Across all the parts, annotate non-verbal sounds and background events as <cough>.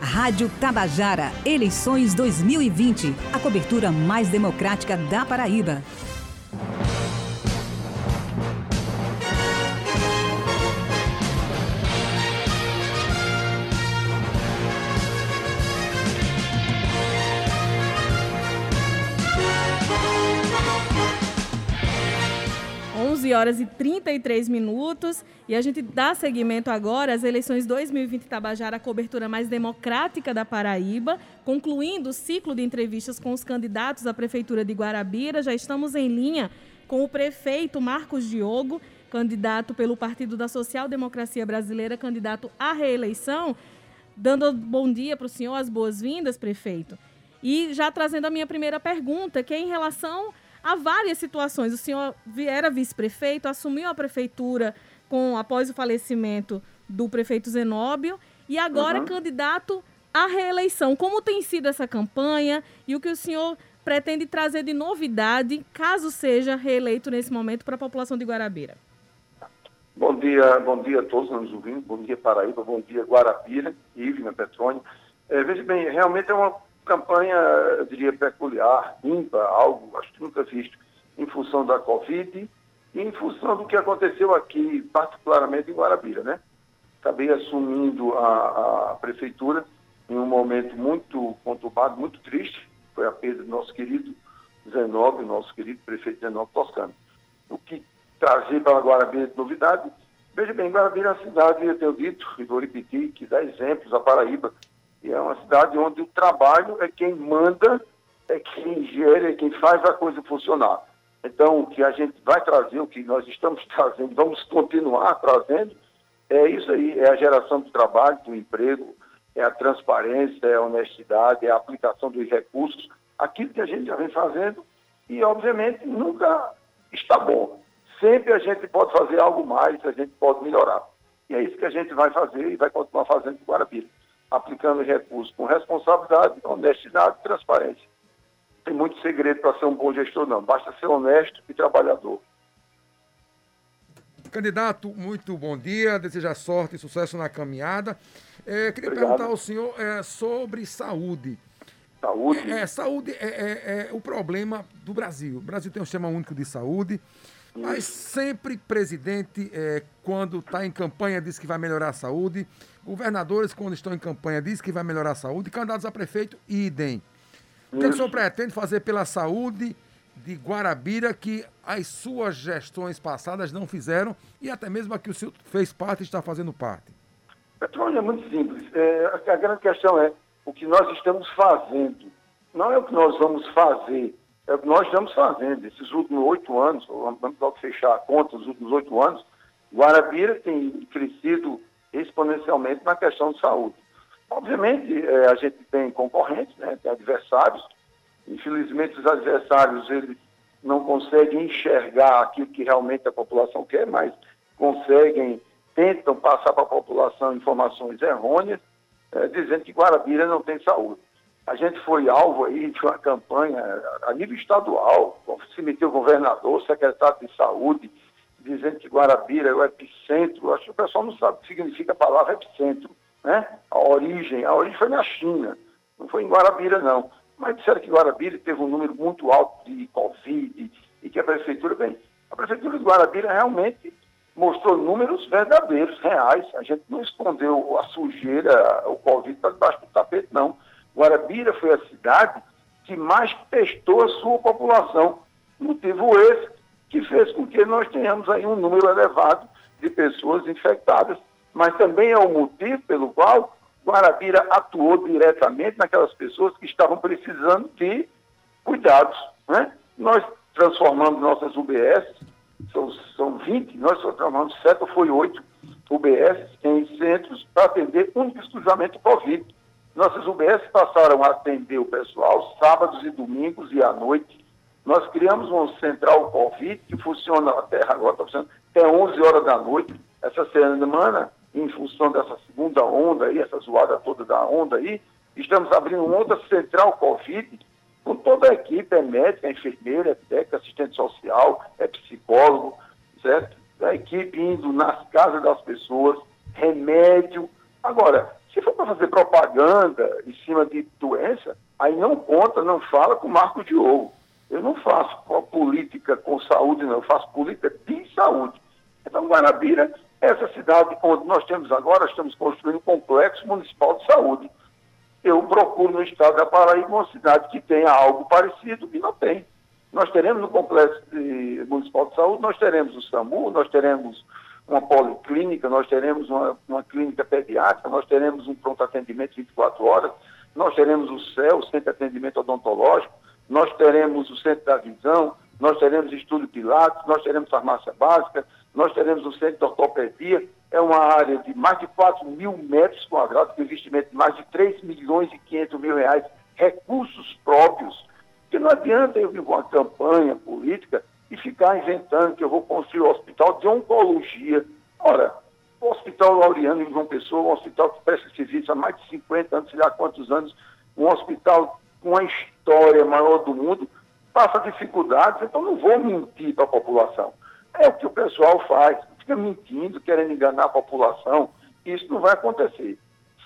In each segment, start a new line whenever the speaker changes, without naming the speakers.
Rádio Tabajara, eleições 2020. A cobertura mais democrática da Paraíba.
Horas e 33 minutos e a gente dá seguimento agora às eleições 2020 Tabajara, a cobertura mais democrática da Paraíba, concluindo o ciclo de entrevistas com os candidatos à Prefeitura de Guarabira. Já estamos em linha com o prefeito Marcos Diogo, candidato pelo Partido da Social Democracia Brasileira, candidato à reeleição. Dando bom dia para o senhor, as boas-vindas, prefeito. E já trazendo a minha primeira pergunta, que é em relação há várias situações. O senhor era vice-prefeito, assumiu a prefeitura com após o falecimento do prefeito Zenóbio e agora uhum. candidato à reeleição. Como tem sido essa campanha e o que o senhor pretende trazer de novidade, caso seja reeleito nesse momento para a população de Guarabira?
Bom dia, bom dia a todos nos ouvindo, bom dia Paraíba, bom dia Guarabira, Ivna Petrônio. É, veja bem, realmente é uma campanha, eu diria, peculiar, ímpar, algo acho que nunca visto, em função da Covid e em função do que aconteceu aqui, particularmente em Guarabira, né? Acabei assumindo a, a prefeitura em um momento muito conturbado, muito triste, foi a perda do nosso querido Zenobio, nosso querido prefeito Zenobio Toscano. O que trazer para Guarabira de novidade, veja bem, Guarabira é uma cidade, eu tenho dito, e vou repetir, que dá exemplos a Paraíba, e é uma cidade onde o trabalho é quem manda, é quem gera, é quem faz a coisa funcionar. Então, o que a gente vai trazer, o que nós estamos <laughs> trazendo, vamos continuar trazendo, é isso aí, é a geração do trabalho, do emprego, é a transparência, é a honestidade, é a aplicação dos recursos, aquilo que a gente já vem fazendo e, obviamente, nunca está bom. Sempre a gente pode fazer algo mais, a gente pode melhorar. E é isso que a gente vai fazer e vai continuar fazendo com Guarabira aplicando recursos com responsabilidade, honestidade e transparência. Tem muito segredo para ser um bom gestor, não. Basta ser honesto e trabalhador.
Candidato, muito bom dia. Desejar sorte e sucesso na caminhada. É, queria Obrigado. perguntar ao senhor é, sobre saúde.
Saúde?
É, é saúde é, é, é, o problema do Brasil. O Brasil tem um sistema único de saúde, mas sempre presidente, é, quando está em campanha, diz que vai melhorar a saúde. Governadores, quando estão em campanha, dizem que vai melhorar a saúde. Candidatos a prefeito, idem. O que o senhor pretende fazer pela saúde de Guarabira que as suas gestões passadas não fizeram e até mesmo a que o senhor fez parte e está fazendo parte?
Petróleo é muito simples. É, a grande questão é o que nós estamos fazendo. Não é o que nós vamos fazer, é o que nós estamos fazendo. Esses últimos oito anos, vamos logo fechar a conta, os últimos oito anos, Guarabira tem crescido exponencialmente na questão de saúde. Obviamente, é, a gente tem concorrentes, né, tem adversários. Infelizmente, os adversários eles não conseguem enxergar aquilo que realmente a população quer, mas conseguem, tentam passar para a população informações errôneas, é, dizendo que Guarabira não tem saúde. A gente foi alvo aí de uma campanha a nível estadual, se meteu o governador, secretário de saúde, dizendo que Guarabira é o epicentro. Acho que o pessoal não sabe o que significa a palavra epicentro, né? A origem. A origem foi na China, não foi em Guarabira, não. Mas disseram que Guarabira teve um número muito alto de Covid e que a prefeitura, bem, a prefeitura de Guarabira realmente mostrou números verdadeiros, reais. A gente não escondeu a sujeira, o Covid está debaixo do tapete, não. Guarabira foi a cidade que mais testou a sua população. Motivo esse que fez com que nós tenhamos aí um número elevado de pessoas infectadas. Mas também é o motivo pelo qual Guarabira atuou diretamente naquelas pessoas que estavam precisando de cuidados. Né? Nós transformamos nossas UBS, são, são 20, nós transformamos 7 ou foi 8 UBS em centros para atender único exclusivamente Covid. Nossas UBS passaram a atender o pessoal sábados e domingos e à noite, nós criamos uma central Covid que funciona até agora, está funcionando até 11 horas da noite. Essa semana, em função dessa segunda onda aí, essa zoada toda da onda aí, estamos abrindo outra central Covid com toda a equipe, é médica, é enfermeira, é técnica, assistente social, é psicólogo, certo? A equipe indo nas casas das pessoas, remédio. Agora, Se for para fazer propaganda em cima de doença, aí não conta, não fala com Marco Diogo. Eu não faço política com saúde, não, eu faço política de saúde. Então, Guarabira, essa cidade onde nós temos agora, estamos construindo um complexo municipal de saúde. Eu procuro no estado da Paraíba uma cidade que tenha algo parecido e não tem. Nós teremos no complexo de, municipal de saúde, nós teremos o SAMU, nós teremos uma policlínica, nós teremos uma, uma clínica pediátrica, nós teremos um pronto atendimento 24 horas, nós teremos o CEL, o Centro de Atendimento Odontológico, nós teremos o Centro da Visão, nós teremos Estúdio Pilates, nós teremos farmácia básica, nós teremos o Centro de Ortopedia, é uma área de mais de 4 mil metros quadrados, com investimento de mais de 3 milhões e 500 mil reais, recursos próprios, que não adianta eu vir com uma campanha política e ficar inventando que eu vou construir um hospital de oncologia. Ora, o Hospital Laureano em João Pessoa, um hospital que presta serviço há mais de 50 anos, sei lá quantos anos, um hospital com a história maior do mundo, passa dificuldades, então não vou mentir para a população. É o que o pessoal faz, fica mentindo, querendo enganar a população. Isso não vai acontecer.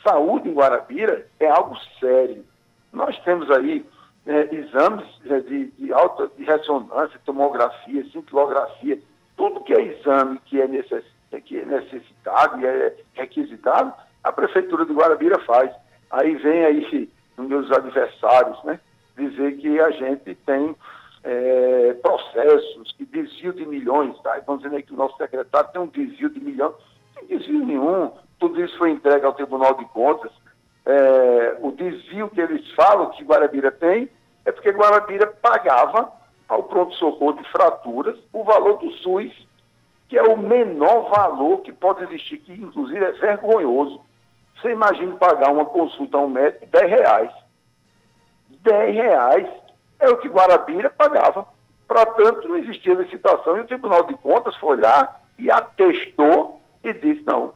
Saúde em Guarabira é algo sério. Nós temos aí é, exames é, de, de, alta de ressonância, tomografia, cintilografia, tudo que é exame que é, necess, que é necessitado e é requisitado, a Prefeitura de Guarabira faz. Aí vem aí os meus adversários, né, dizer que a gente tem é, processos que desvio de milhões, tá? Estão dizendo aí que o nosso secretário tem um desvio de milhões. Não tem desvio nenhum. Tudo isso foi entregue ao Tribunal de Contas é, o desvio que eles falam que Guarabira tem é porque Guarabira pagava ao pronto-socorro de fraturas o valor do SUS, que é o menor valor que pode existir, que inclusive é vergonhoso. Você imagina pagar uma consulta a um médico 10 reais. 10 reais é o que Guarabira pagava. Para tanto, não existia licitação e o Tribunal de Contas foi lá e atestou e disse, não,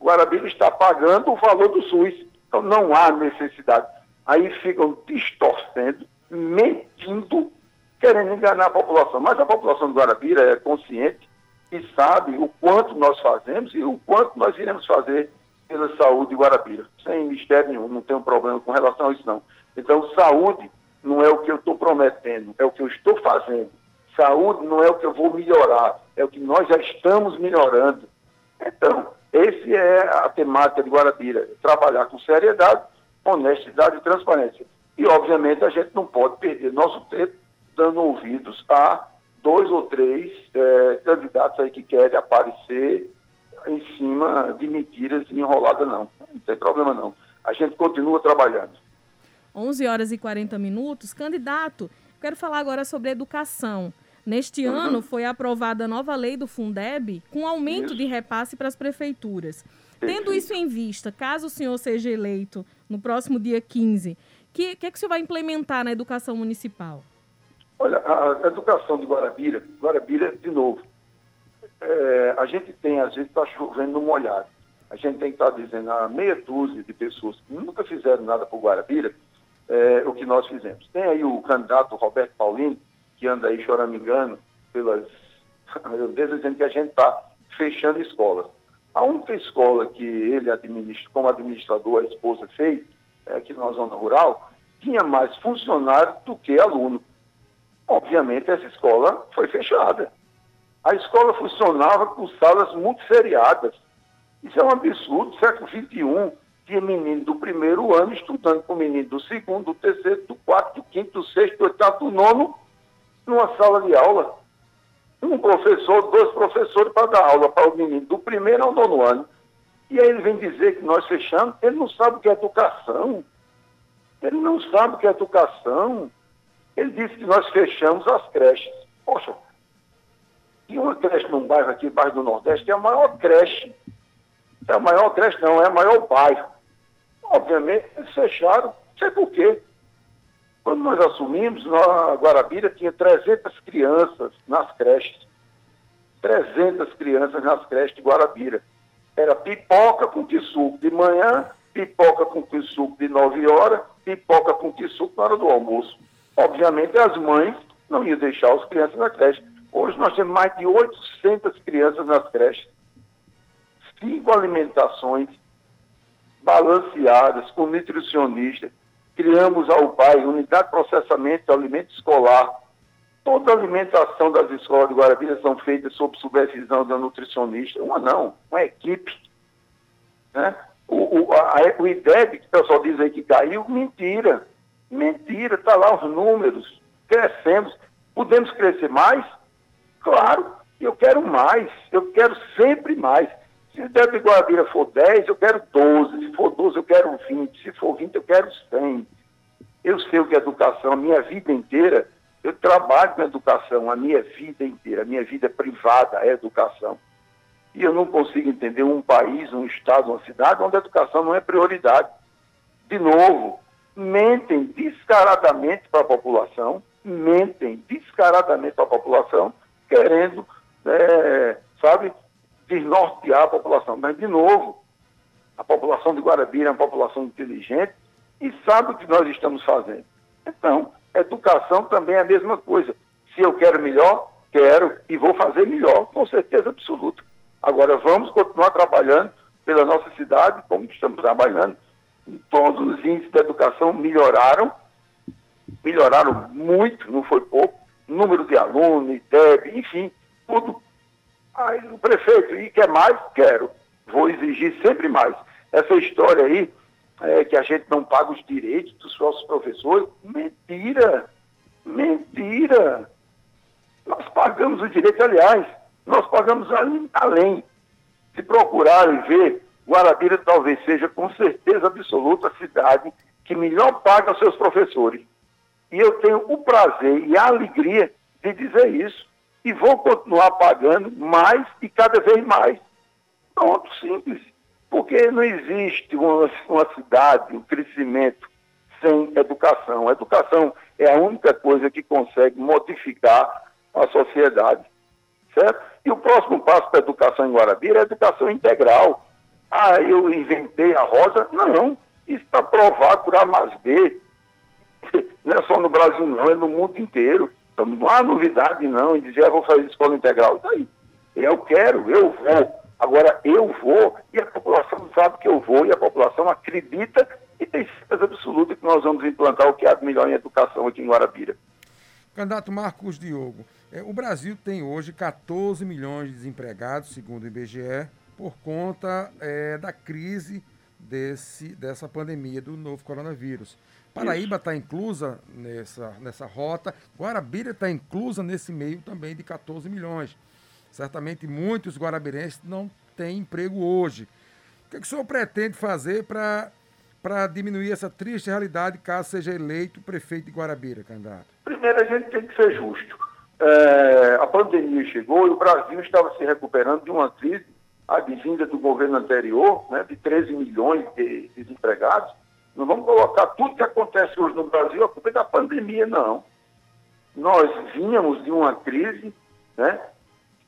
Guarabira está pagando o valor do SUS. Então não há necessidade. Aí ficam distorcendo, mentindo, querendo enganar a população. Mas a população do Guarabira é consciente e sabe o quanto nós fazemos e o quanto nós iremos fazer pela saúde de Guarabira. Sem mistério nenhum, não tem um problema com relação a isso não. Então, saúde não é o que eu estou prometendo, é o que eu estou fazendo. Saúde não é o que eu vou melhorar, é o que nós já estamos melhorando. Então, essa é a temática de Guarabira, trabalhar com seriedade, honestidade e transparência. E, obviamente, a gente não pode perder nosso tempo dando ouvidos a dois ou três é, candidatos aí que querem aparecer em cima de mentiras enroladas, não. Não tem problema, não. A gente continua trabalhando.
11 horas e 40 minutos. Candidato, quero falar agora sobre educação. Neste uhum. ano foi aprovada a nova lei do Fundeb com aumento isso. de repasse para as prefeituras. Tendo isso em vista, caso o senhor seja eleito no próximo dia 15, o que, que, é que o senhor vai implementar na educação municipal?
Olha, a educação de Guarabira, Guarabira, de novo, é, a gente tem, às vezes, está chovendo no molhado. A gente tem que estar tá dizendo a meia dúzia de pessoas que nunca fizeram nada por Guarabira, é, o que nós fizemos. Tem aí o candidato Roberto Paulino, que anda aí choramingando pelas <laughs> Deus, dizendo que a gente está fechando escolas. A única escola que ele administra, como administrador, a esposa fez, é aqui na zona rural, tinha mais funcionário do que aluno. Obviamente, essa escola foi fechada. A escola funcionava com salas muito feriadas. Isso é um absurdo. Século XXI, tinha menino do primeiro ano estudando com menino do segundo, do terceiro, do quarto, do quinto, do sexto, do oitavo, do nono, numa sala de aula. Um professor, dois professores para dar aula para o menino do primeiro ao nono ano. E aí ele vem dizer que nós fechamos, ele não sabe o que é educação. Ele não sabe o que é educação. Ele disse que nós fechamos as creches. Poxa, e uma creche num bairro aqui, bairro do Nordeste, que é a maior creche. É a maior creche, não, é a maior bairro. Obviamente, eles fecharam. Não sei por quê. Quando nós assumimos, a Guarabira tinha 300 crianças nas creches. 300 crianças nas creches de Guarabira. Era pipoca com suco de manhã, pipoca com suco de 9 horas, pipoca com suco na hora do almoço. Obviamente, as mães não iam deixar as crianças na creche. Hoje nós temos mais de 800 crianças nas creches. Cinco alimentações balanceadas, com nutricionista. Criamos a UPAI, Unidade de Processamento de Alimento Escolar. Toda a alimentação das escolas de Guarabira são feitas sob supervisão da nutricionista. Uma não, uma equipe. Né? O, o, a, o IDEB, que o pessoal diz aí que caiu, mentira. Mentira, está lá os números. Crescemos. Podemos crescer mais? Claro, eu quero mais. Eu quero sempre mais. Se o IDEB Guarabira for 10, eu quero 12. Se for 12, eu quero 20. Se for 20, eu quero 100. Eu sei o que é educação. A minha vida inteira, eu trabalho com educação. A minha vida inteira, a minha vida privada é educação. E eu não consigo entender um país, um estado, uma cidade onde a educação não é prioridade. De novo, mentem descaradamente para a população, mentem descaradamente para a população, querendo, é, sabe, desnortear a população. Mas, de novo, a população de Guarabira é uma população inteligente e sabe o que nós estamos fazendo. Então, educação também é a mesma coisa. Se eu quero melhor, quero e vou fazer melhor, com certeza absoluta. Agora, vamos continuar trabalhando pela nossa cidade como estamos trabalhando. Todos os índices da educação melhoraram, melhoraram muito, não foi pouco. Número de alunos, IDEB, enfim, tudo. Aí o prefeito, e quer mais? Quero. Vou exigir sempre mais. Essa história aí, é, que a gente não paga os direitos dos nossos professores, mentira. Mentira. Nós pagamos o direito, aliás, nós pagamos além. Se procurarem ver, Guarabira talvez seja, com certeza absoluta, a cidade que melhor paga os seus professores. E eu tenho o prazer e a alegria de dizer isso. E vou continuar pagando mais e cada vez mais. Pronto, simples. Porque não existe uma, uma cidade, um crescimento sem educação. A educação é a única coisa que consegue modificar a sociedade certo? E o próximo passo para a educação em Guarabira é a educação integral. Ah, eu inventei a rosa? Não, isso para provar A mais B. <laughs> Não é só no Brasil não, é no mundo inteiro. Então não há novidade não em dizer, ah, vou fazer escola integral. Isso aí. Eu quero, eu vou. Agora eu vou e a população sabe que eu vou e a população acredita e tem certeza absoluta que nós vamos implantar o que há de melhor em educação aqui em Guarabira.
Candidato Marcos Diogo, é, o Brasil tem hoje 14 milhões de desempregados, segundo o IBGE, por conta é, da crise desse, dessa pandemia do novo coronavírus. Paraíba está inclusa nessa, nessa rota, Guarabira está inclusa nesse meio também de 14 milhões. Certamente muitos guarabirenses não têm emprego hoje. O que, é que o senhor pretende fazer para diminuir essa triste realidade caso seja eleito prefeito de Guarabira, candidato?
Primeiro, a gente tem que ser justo é, a pandemia chegou e o Brasil estava se recuperando de uma crise advinda do governo anterior, né, de 13 milhões de, de desempregados. Não vamos colocar tudo que acontece hoje no Brasil a culpa é da pandemia, não. Nós vínhamos de uma crise né,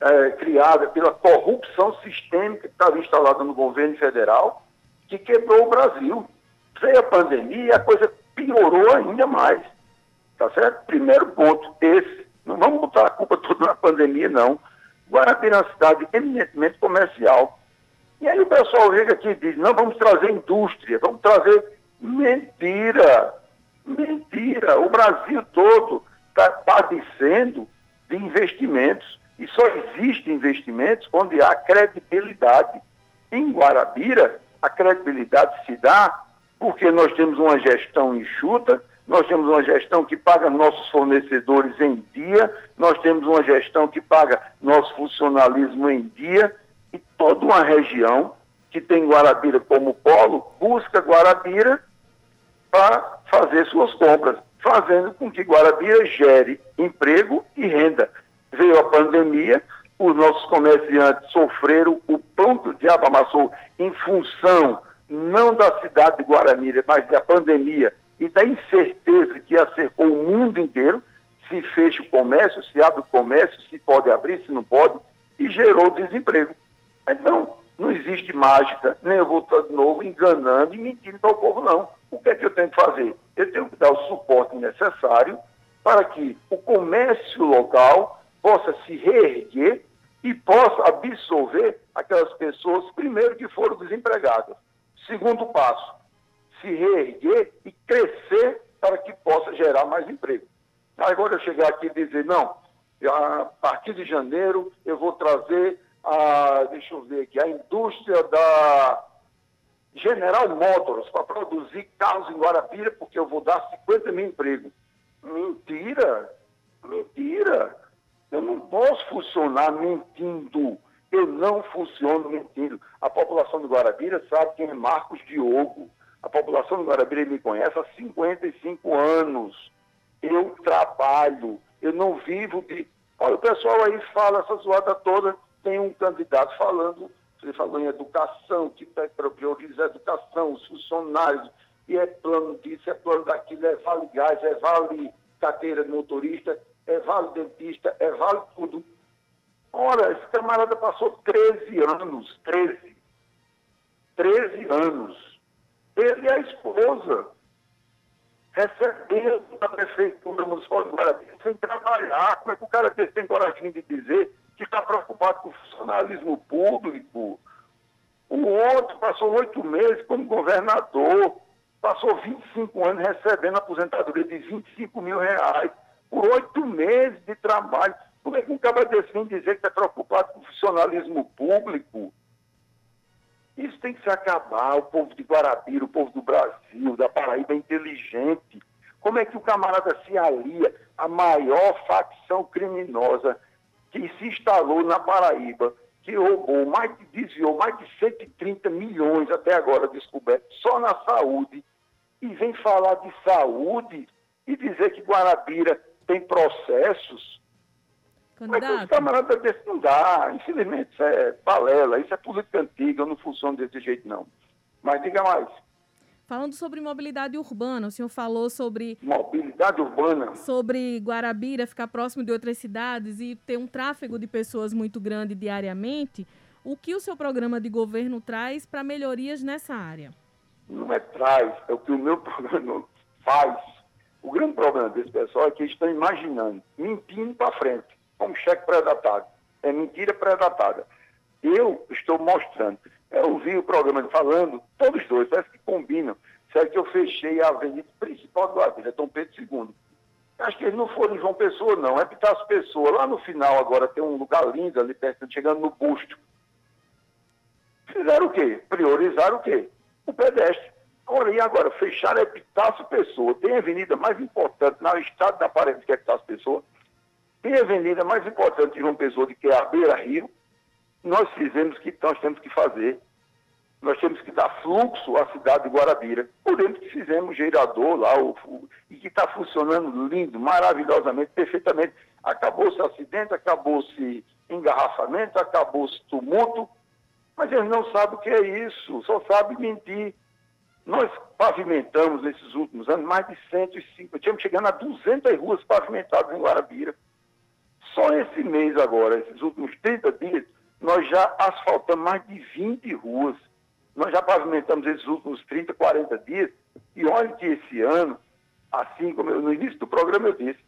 é, criada pela corrupção sistêmica que estava instalada no governo federal, que quebrou o Brasil. Veio a pandemia a coisa piorou ainda mais. Tá certo? Primeiro ponto, esse. Não vamos botar a culpa toda na pandemia, não. Guarapira é uma cidade eminentemente comercial. E aí o pessoal chega aqui e diz, não, vamos trazer indústria, vamos trazer... Mentira! Mentira! O Brasil todo está padecendo de investimentos. E só existe investimentos onde há credibilidade. Em Guarabira, a credibilidade se dá porque nós temos uma gestão enxuta, nós temos uma gestão que paga nossos fornecedores em dia, nós temos uma gestão que paga nosso funcionalismo em dia, e toda uma região que tem Guarabira como polo busca Guarabira para fazer suas compras, fazendo com que Guarabira gere emprego e renda. Veio a pandemia, os nossos comerciantes sofreram o pão do diabo amassou em função não da cidade de Guaramira, mas da pandemia e da incerteza que acercou o mundo inteiro, se fecha o comércio, se abre o comércio, se pode abrir, se não pode, e gerou desemprego. Então, não existe mágica, nem eu vou estar de novo enganando e mentindo para o povo, não. O que é que eu tenho que fazer? Eu tenho que dar o suporte necessário para que o comércio local possa se reerguer e possa absorver aquelas pessoas, primeiro, que foram desempregadas. Segundo passo, se reerguer e crescer para que possa gerar mais emprego. Agora eu chegar aqui e dizer, não, a partir de janeiro eu vou trazer a, deixa eu ver aqui, a indústria da General Motors para produzir carros em Guarabira, porque eu vou dar 50 mil empregos. Mentira! Mentira! Eu não posso funcionar mentindo. Eu não funciono mentindo. A população de Guarabira sabe quem é Marcos Diogo. A população de Guarabira me conhece há 55 anos. Eu trabalho, eu não vivo de. Olha, o pessoal aí fala essa zoada toda. Tem um candidato falando, ele falou em educação, que prioriza a educação, os funcionários, e é plano disso, é plano daquilo, é vale gás, é vale carteira de motorista, é vale dentista, é vale tudo. Ora, esse camarada passou 13 anos, 13. 13 anos. Ele e a esposa recebendo da Prefeitura Guarabira sem trabalhar. Como é que o cara tem coragem de dizer que está preocupado com o funcionalismo público? O outro passou oito meses como governador, passou 25 anos recebendo aposentadoria de 25 mil reais por oito meses de trabalho. Como é que um cara desse vem dizer que está preocupado com o funcionalismo público? Isso tem que se acabar. O povo de Guarabira, o povo do Brasil, da Paraíba é inteligente. Como é que o camarada se alia à maior facção criminosa que se instalou na Paraíba, que roubou mais de, desviou mais de 130 milhões até agora descoberto, só na saúde, e vem falar de saúde e dizer que Guarabira tem processos. Mas os camaradas desse não dá. Infelizmente, isso é balela, isso é política antiga, não funciona desse jeito, não. Mas diga mais.
Falando sobre mobilidade urbana, o senhor falou sobre.
Mobilidade urbana.
Sobre Guarabira ficar próximo de outras cidades e ter um tráfego de pessoas muito grande diariamente. O que o seu programa de governo traz para melhorias nessa área?
Não é traz, é o que o meu <laughs> programa faz. O grande problema desse pessoal é que eles estão imaginando, mentindo para frente como cheque pré-datado. É mentira pré-datada. Eu estou mostrando. Eu ouvi o programa falando, todos dois, parece que combinam. Será que eu fechei a avenida principal do Guarulhos, é Dom Pedro II. Acho que eles não foram em João Pessoa, não. É Pitácio Pessoa. Lá no final, agora, tem um lugar lindo ali perto, chegando no busto. Fizeram o quê? Priorizaram o quê? O pedestre. Ora, e agora? Fecharam Epitácio Pessoa. Tem a avenida mais importante no estado da Paraíba que é Epitácio Pessoa. Tem a avenida mais importante de João Pessoa, que é a Beira Rio. Nós fizemos o que nós temos que fazer. Nós temos que dar fluxo à cidade de Guarabira. Por que fizemos gerador lá, o, o, e que está funcionando lindo, maravilhosamente, perfeitamente. Acabou-se acidente, acabou-se engarrafamento, acabou-se tumulto, mas eles não sabem o que é isso, só sabem mentir. Nós pavimentamos nesses últimos anos mais de 105, tínhamos chegando a 200 ruas pavimentadas em Guarabira. Só esse mês agora, esses últimos 30 dias, nós já asfaltamos mais de 20 ruas. Nós já pavimentamos esses últimos 30, 40 dias. E olha que esse ano, assim como eu, no início do programa eu disse,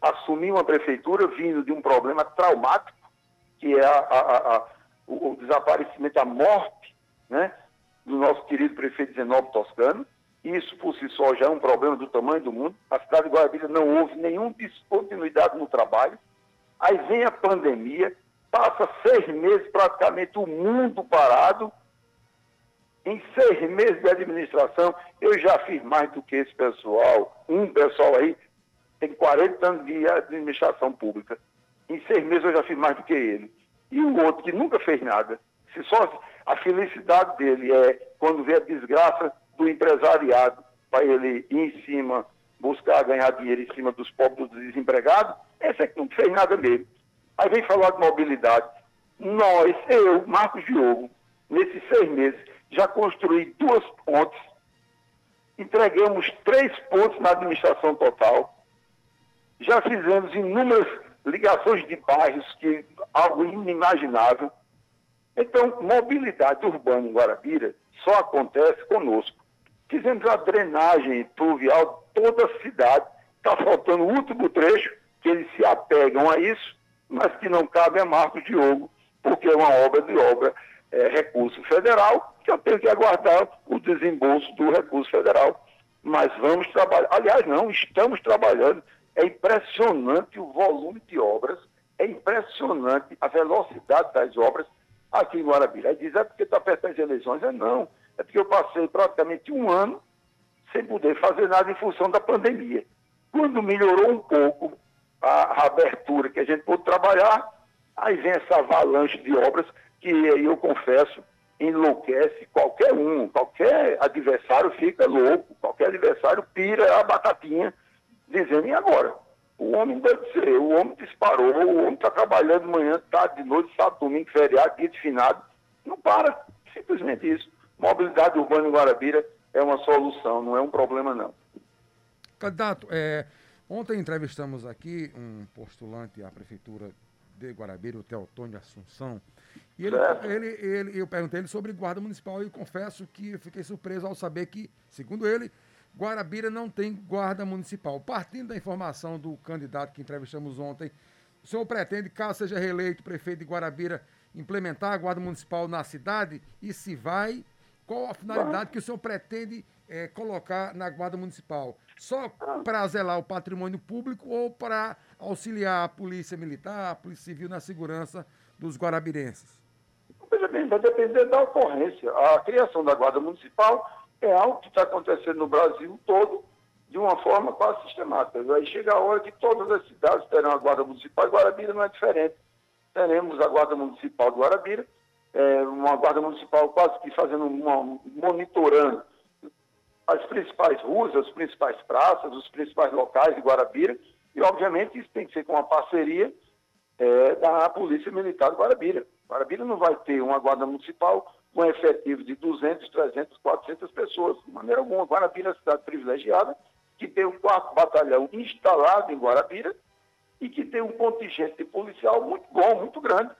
assumi uma prefeitura vindo de um problema traumático, que é a, a, a, o, o, desaparecimento, a morte né, do nosso querido prefeito Zenobio Toscano. Isso por si só já é um problema do tamanho do mundo. A cidade de Guarabira não houve nenhuma descontinuidade no trabalho. Aí vem a pandemia, passa seis meses praticamente o mundo parado. Em seis meses de administração, eu já fiz mais do que esse pessoal. Um pessoal aí tem 40 anos de administração pública. Em seis meses eu já fiz mais do que ele. E o outro que nunca fez nada. Se só a felicidade dele é quando vê a desgraça do empresariado para ele ir em cima buscar ganhar dinheiro em cima dos pobres dos desempregados, esse é que não fez nada mesmo. Aí vem falar de mobilidade. Nós, eu, Marcos Diogo, nesses seis meses, já construí duas pontes, entregamos três pontos na administração total, já fizemos inúmeras ligações de bairros, que algo inimaginável. Então, mobilidade urbana em Guarabira só acontece conosco. Fizemos a drenagem pluvial toda a cidade. Está faltando o último trecho, que eles se apegam a isso, mas que não cabe a Marcos Diogo, porque é uma obra de obra é, recurso federal, que eu tenho que aguardar o desembolso do recurso federal. Mas vamos trabalhar. Aliás, não, estamos trabalhando. É impressionante o volume de obras, é impressionante a velocidade das obras aqui em Guarabira. Aí diz, é porque está perto das eleições. É não, é porque eu passei praticamente um ano sem poder fazer nada em função da pandemia. Quando melhorou um pouco a, abertura que a gente pôde trabalhar, aí vem essa avalanche de obras que aí eu confesso enlouquece qualquer um, qualquer adversário fica louco, qualquer adversário pira a batatinha, dizendo, e agora? O homem deve ser, o homem disparou, o homem está trabalhando manhã, tarde, de noite, sábado, domingo, feriado, dia de finado. Não para, simplesmente isso. Mobilidade urbana em Guarabira é uma solução, não é um problema não.
Candidato, é, ontem entrevistamos aqui um postulante à prefeitura de Guarabira, o Teotônio Assunção, e ele, ele, ele, eu perguntei ele sobre guarda municipal e confesso que fiquei surpreso ao saber que, segundo ele, Guarabira não tem guarda municipal. Partindo da informação do candidato que entrevistamos ontem, o senhor pretende, caso seja reeleito prefeito de Guarabira, implementar a guarda municipal na cidade? E se vai, qual a finalidade que o senhor pretende é, colocar na guarda municipal? Só para zelar o patrimônio público ou para auxiliar a polícia militar, a polícia civil na segurança dos guarabirenses?
Veja bem, vai depender da ocorrência. A criação da Guarda Municipal é algo que está acontecendo no Brasil todo de uma forma quase sistemática. Aí chega a hora que todas as cidades terão a Guarda Municipal e Guarabira não é diferente. Teremos a Guarda Municipal do Guarabira, é, uma Guarda Municipal quase que fazendo uma, monitorando as principais ruas, as principais praças, os principais locais de Guarabira, e obviamente isso tem que ser com uma parceria é, da Polícia Militar do Guarabira. Guarabira não vai ter uma guarda municipal com efetivo de 200, 300, 400 pessoas. De maneira alguma, Guarabira é uma cidade privilegiada, que tem o quarto batalhão instalado em Guarabira e que tem um contingente policial muito bom, muito grande.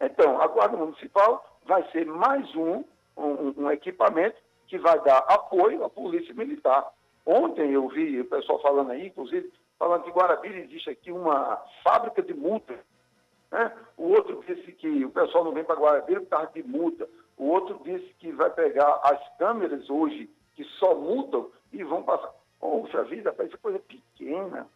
Então, a Guarda Municipal vai ser mais um, um, um equipamento que vai dar apoio à Polícia Militar. Ontem eu vi o pessoal falando aí, inclusive, falando que Guarabira existe aqui uma fábrica de multas né? O outro disse que o pessoal não vem para Guarabira por causa de multa. O outro disse que vai pegar as câmeras hoje, que só multam, e vão passar. Poxa vida, parece coisa pequena.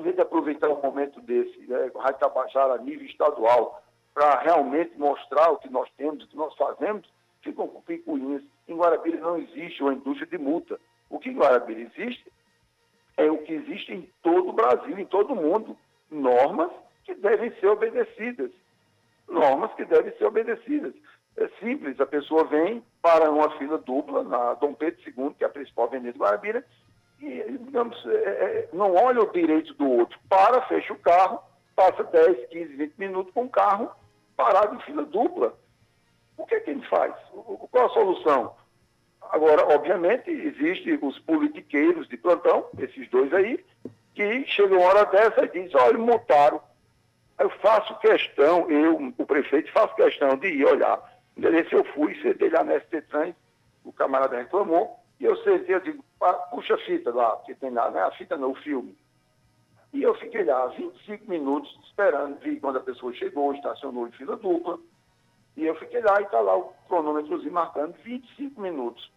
Invés de aproveitar um momento desse, né, Rádio Tabajara a nível estadual, para realmente mostrar o que nós temos, o que nós fazemos, ficam com picuinhas. Em Guarabira não existe uma indústria de multa. O que em Guarabira existe é o que existe em todo o Brasil, em todo o mundo. Normas que devem ser obedecidas. Normas que devem ser obedecidas. É simples, a pessoa vem para uma fila dupla na Dom Pedro II, que é a principal avenida de Guarabira, e, digamos, é, é, não olha o direito do outro. Para, fecha o carro, passa 10, 15, 20 minutos com o carro parado em fila dupla. O que é que ele faz? Qual a solução? Agora, obviamente, existem os politiqueiros de plantão, esses dois aí, que chegam uma hora dessa e dizem, olha, multaram eu faço questão, eu, o prefeito, faço questão de ir olhar. Se eu fui, sentei lá na ST Trans, o camarada reclamou, e eu sentei, eu digo, puxa a fita lá, que tem lá, né? A fita não, o filme. E eu fiquei lá 25 minutos esperando, vi quando a pessoa chegou, estacionou em fila dupla. E eu fiquei lá e está lá o cronômetrozinho marcando 25 minutos.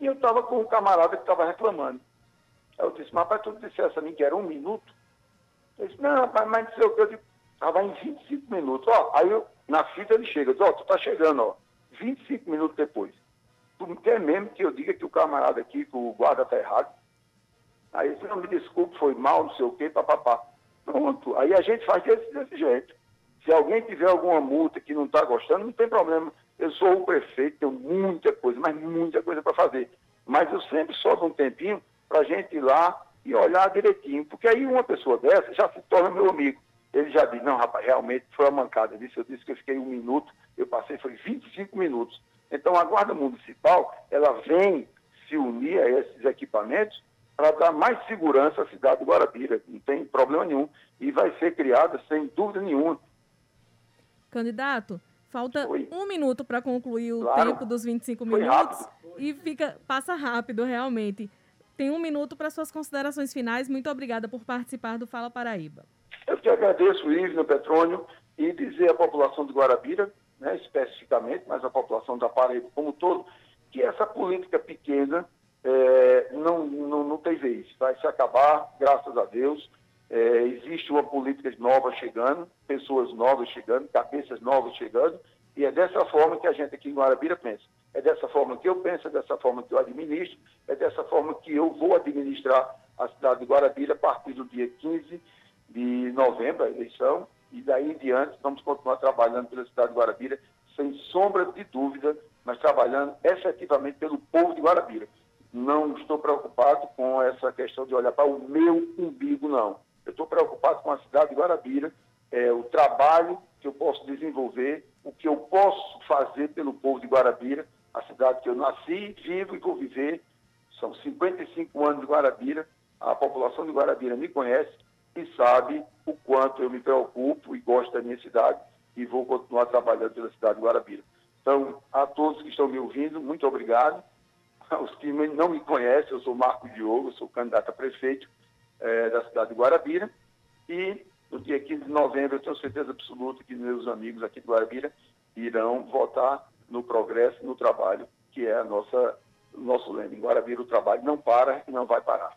E eu estava com o camarada que estava reclamando. Aí eu disse, mas rapaz, tu dissesse a mim que era um minuto? Ele disse, não, rapaz, mas o que. Eu digo, Estava em 25 minutos. Ó, aí eu, na fita ele chega, ó, tu tá chegando, ó. 25 minutos depois. Tu não quer mesmo que eu diga que o camarada aqui, que o guarda tá errado? Aí ele não me desculpe, foi mal, não sei o quê, papapá. Pronto. Aí a gente faz desse, desse jeito. Se alguém tiver alguma multa que não está gostando, não tem problema. Eu sou o prefeito, tenho muita coisa, mas muita coisa para fazer. Mas eu sempre sobro um tempinho para a gente ir lá e olhar direitinho. Porque aí uma pessoa dessa já se torna meu amigo. Ele já disse, não, rapaz, realmente foi uma mancada. Disse, eu disse que eu fiquei um minuto, eu passei, foi 25 minutos. Então a Guarda Municipal, ela vem se unir a esses equipamentos para dar mais segurança à cidade do Guarabira. Não tem problema nenhum. E vai ser criada sem dúvida nenhuma.
Candidato, falta foi. um minuto para concluir o claro. tempo dos 25 foi minutos. Rápido. E fica, passa rápido, realmente. Tem um minuto para suas considerações finais. Muito obrigada por participar do Fala Paraíba.
Eu te agradeço, Ivno Petrônio, e dizer à população de Guarabira né, especificamente, mas a população da Paraíba como um todo, que essa política pequena é, não, não, não tem vez, vai se acabar, graças a Deus. É, existe uma política nova chegando, pessoas novas chegando, cabeças novas chegando, e é dessa forma que a gente aqui em Guarabira pensa. É dessa forma que eu penso, é dessa forma que eu administro, é dessa forma que eu vou administrar a cidade de Guarabira a partir do dia 15 de novembro, a eleição, e daí em diante vamos continuar trabalhando pela cidade de Guarabira, sem sombra de dúvida, mas trabalhando efetivamente pelo povo de Guarabira. Não estou preocupado com essa questão de olhar para o meu umbigo, não. Eu estou preocupado com a cidade de Guarabira, é, o trabalho que eu posso desenvolver, o que eu posso fazer pelo povo de Guarabira, a cidade que eu nasci, vivo e vou viver. São 55 anos de Guarabira, a população de Guarabira me conhece e sabe o quanto eu me preocupo e gosto da minha cidade e vou continuar trabalhando pela cidade de Guarabira. Então, a todos que estão me ouvindo, muito obrigado. Os que não me conhecem, eu sou Marco Diogo, sou candidato a prefeito é, da cidade de Guarabira. E no dia 15 de novembro, eu tenho certeza absoluta que meus amigos aqui de Guarabira irão votar no progresso, no trabalho, que é a nossa, o nosso lema. Em Guarabira, o trabalho não para e não vai parar.